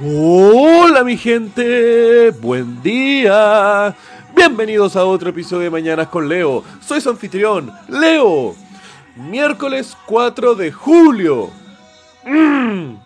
Hola mi gente, buen día. Bienvenidos a otro episodio de Mañanas con Leo. Soy su anfitrión, Leo. Miércoles 4 de julio. Mm.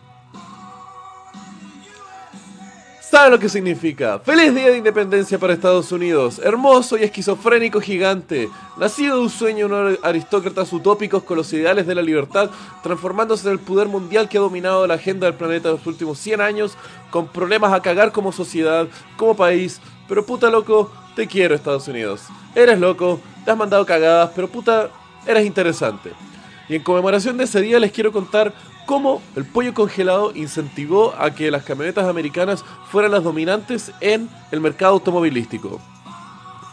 ¿Sabe lo que significa? Feliz Día de Independencia para Estados Unidos, hermoso y esquizofrénico gigante, nacido de un sueño de unos aristócratas utópicos con los ideales de la libertad, transformándose en el poder mundial que ha dominado la agenda del planeta en los últimos 100 años, con problemas a cagar como sociedad, como país, pero puta loco, te quiero Estados Unidos. Eres loco, te has mandado cagadas, pero puta, eres interesante. Y en conmemoración de ese día les quiero contar cómo el pollo congelado incentivó a que las camionetas americanas fueran las dominantes en el mercado automovilístico.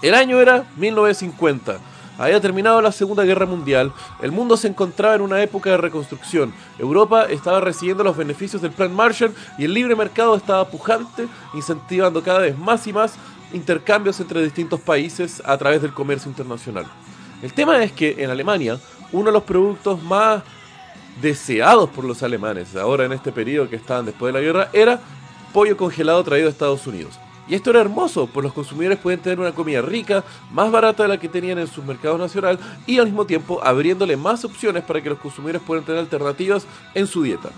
El año era 1950. Había terminado la Segunda Guerra Mundial, el mundo se encontraba en una época de reconstrucción, Europa estaba recibiendo los beneficios del Plan Marshall y el libre mercado estaba pujante, incentivando cada vez más y más intercambios entre distintos países a través del comercio internacional. El tema es que en Alemania, uno de los productos más deseados por los alemanes, ahora en este periodo que estaban después de la guerra, era pollo congelado traído a Estados Unidos. Y esto era hermoso, pues los consumidores pueden tener una comida rica, más barata de la que tenían en sus mercados nacional y al mismo tiempo abriéndole más opciones para que los consumidores puedan tener alternativas en su dieta.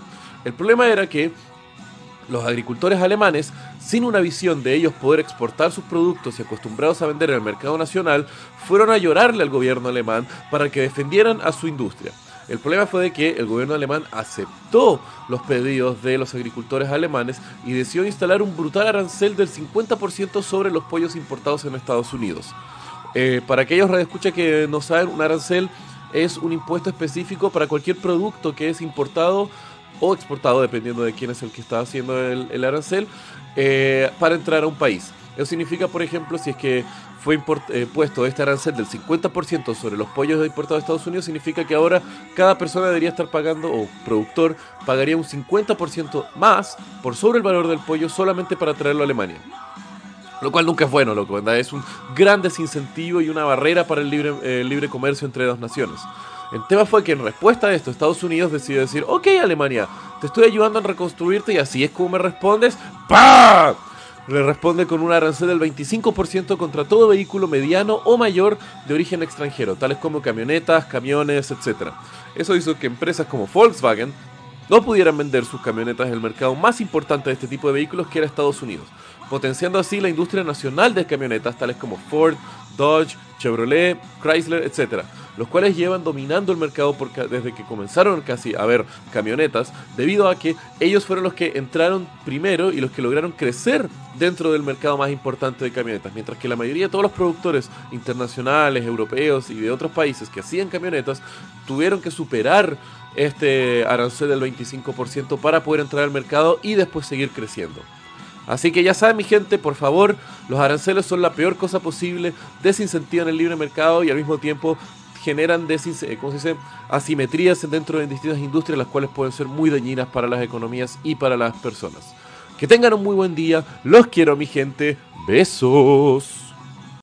El problema era que los agricultores alemanes, sin una visión de ellos poder exportar sus productos y acostumbrados a vender en el mercado nacional, fueron a llorarle al gobierno alemán para que defendieran a su industria. El problema fue de que el gobierno alemán aceptó los pedidos de los agricultores alemanes y decidió instalar un brutal arancel del 50% sobre los pollos importados en Estados Unidos. Eh, para aquellos radioescuchas que no saben, un arancel es un impuesto específico para cualquier producto que es importado o exportado, dependiendo de quién es el que está haciendo el, arancel, eh, para entrar a un país. Eso significa, por ejemplo, si es que fue eh, puesto este arancel del 50% sobre los pollos importados de Estados Unidos, significa que ahora cada persona debería estar pagando, o productor, pagaría un 50% más por sobre el valor del pollo solamente para traerlo a Alemania. Lo cual nunca es bueno, loco, ¿verdad? Es un gran desincentivo y una barrera para el libre, eh, libre comercio entre dos naciones. El tema fue que en respuesta a esto, Estados Unidos decidió decir, ok Alemania, te estoy ayudando a reconstruirte y así es como me respondes. ¡Pah! Le responde con un arancel del 25% contra todo vehículo mediano o mayor de origen extranjero, tales como camionetas, camiones, etc. Eso hizo que empresas como Volkswagen no pudieran vender sus camionetas en el mercado más importante de este tipo de vehículos que era Estados Unidos, potenciando así la industria nacional de camionetas tales como Ford, Dodge, Chevrolet, Chrysler, etc los cuales llevan dominando el mercado desde que comenzaron casi a ver camionetas, debido a que ellos fueron los que entraron primero y los que lograron crecer dentro del mercado más importante de camionetas, mientras que la mayoría de todos los productores internacionales, europeos y de otros países que hacían camionetas tuvieron que superar este arancel del 25% para poder entrar al mercado y después seguir creciendo. Así que ya saben mi gente, por favor, los aranceles son la peor cosa posible, desincentivan el libre mercado y al mismo tiempo generan eh, ¿cómo se dice? asimetrías dentro de distintas industrias, las cuales pueden ser muy dañinas para las economías y para las personas. Que tengan un muy buen día, los quiero mi gente, besos.